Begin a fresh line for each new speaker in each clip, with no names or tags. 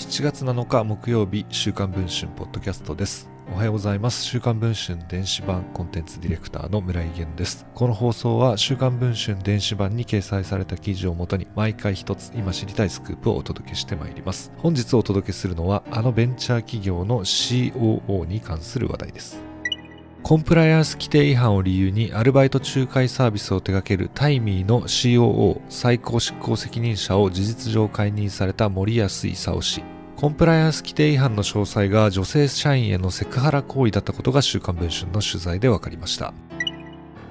7月7日木曜日週刊文春ポッドキャストです。おはようございます。週刊文春電子版コンテンツディレクターの村井源です。この放送は週刊文春電子版に掲載された記事をもとに毎回一つ今知りたいスクープをお届けしてまいります。本日お届けするのはあのベンチャー企業の COO に関する話題です。コンプライアンス規定違反を理由にアルバイト仲介サービスを手掛けるタイミーの COO 最高執行責任者を事実上解任された森安勲氏コンプライアンス規定違反の詳細が女性社員へのセクハラ行為だったことが週刊文春の取材で分かりました。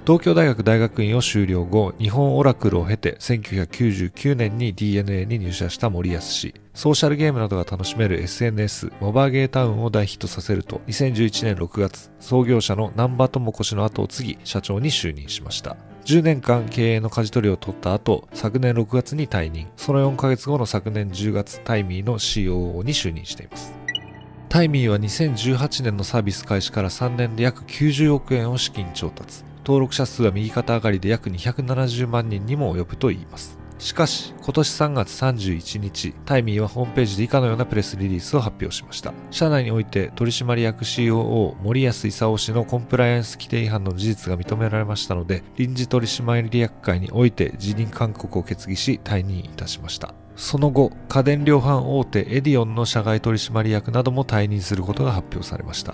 東京大学大学院を修了後、日本オラクルを経て1999年に DNA に入社した森安氏。ソーシャルゲームなどが楽しめる SNS、モバーゲータウンを大ヒットさせると、2011年6月、創業者の南波智子氏の後を継ぎ、社長に就任しました。10年間経営の舵取りを取った後、昨年6月に退任。その4ヶ月後の昨年10月、タイミーの COO に就任しています。タイミーは2018年のサービス開始から3年で約90億円を資金調達。登録者数は右肩上がりで約270万人にも及ぶといいます。しかし、今年3月31日、タイミーはホームページで以下のようなプレスリリースを発表しました。社内において取締役 COO 森安勲氏のコンプライアンス規定違反の事実が認められましたので、臨時取締役会において辞任勧告を決議し退任いたしました。その後、家電量販大手エディオンの社外取締役なども退任することが発表されました。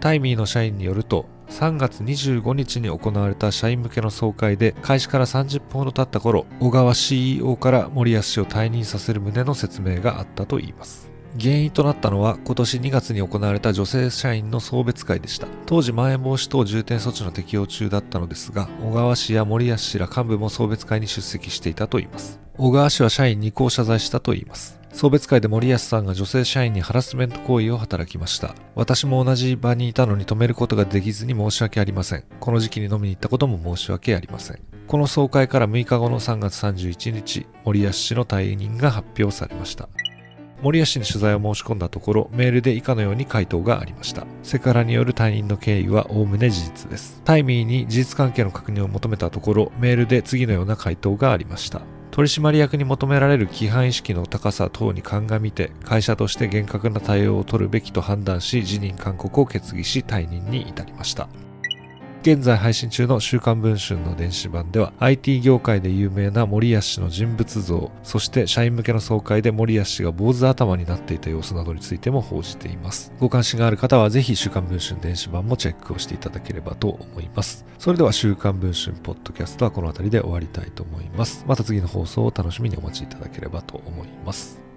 タイミーの社員によると、3月25日に行われた社員向けの総会で開始から30分ほど経った頃小川 CEO から森保氏を退任させる旨の説明があったといいます。原因となったのは今年2月に行われた女性社員の送別会でした。当時まん延防止等重点措置の適用中だったのですが小川氏や森保氏ら幹部も送別会に出席していたといいます。小川氏は社員にこう謝罪したといいます。送別会で森保さんが女性社員にハラスメント行為を働きました。私も同じ場にいたのに止めることができずに申し訳ありません。この時期に飲みに行ったことも申し訳ありません。この総会から6日後の3月31日、森保氏の退任が発表されました。森保氏に取材を申し込んだところ、メールで以下のように回答がありました。セクハラによる退任の経緯は概ね事実です。タイミーに事実関係の確認を求めたところ、メールで次のような回答がありました。取締役に求められる規範意識の高さ等に鑑みて会社として厳格な対応を取るべきと判断し辞任勧告を決議し退任に至りました。現在配信中の週刊文春の電子版では IT 業界で有名な森安氏の人物像、そして社員向けの総会で森安氏が坊主頭になっていた様子などについても報じています。ご関心がある方はぜひ週刊文春電子版もチェックをしていただければと思います。それでは週刊文春ポッドキャストはこの辺りで終わりたいと思います。また次の放送を楽しみにお待ちいただければと思います。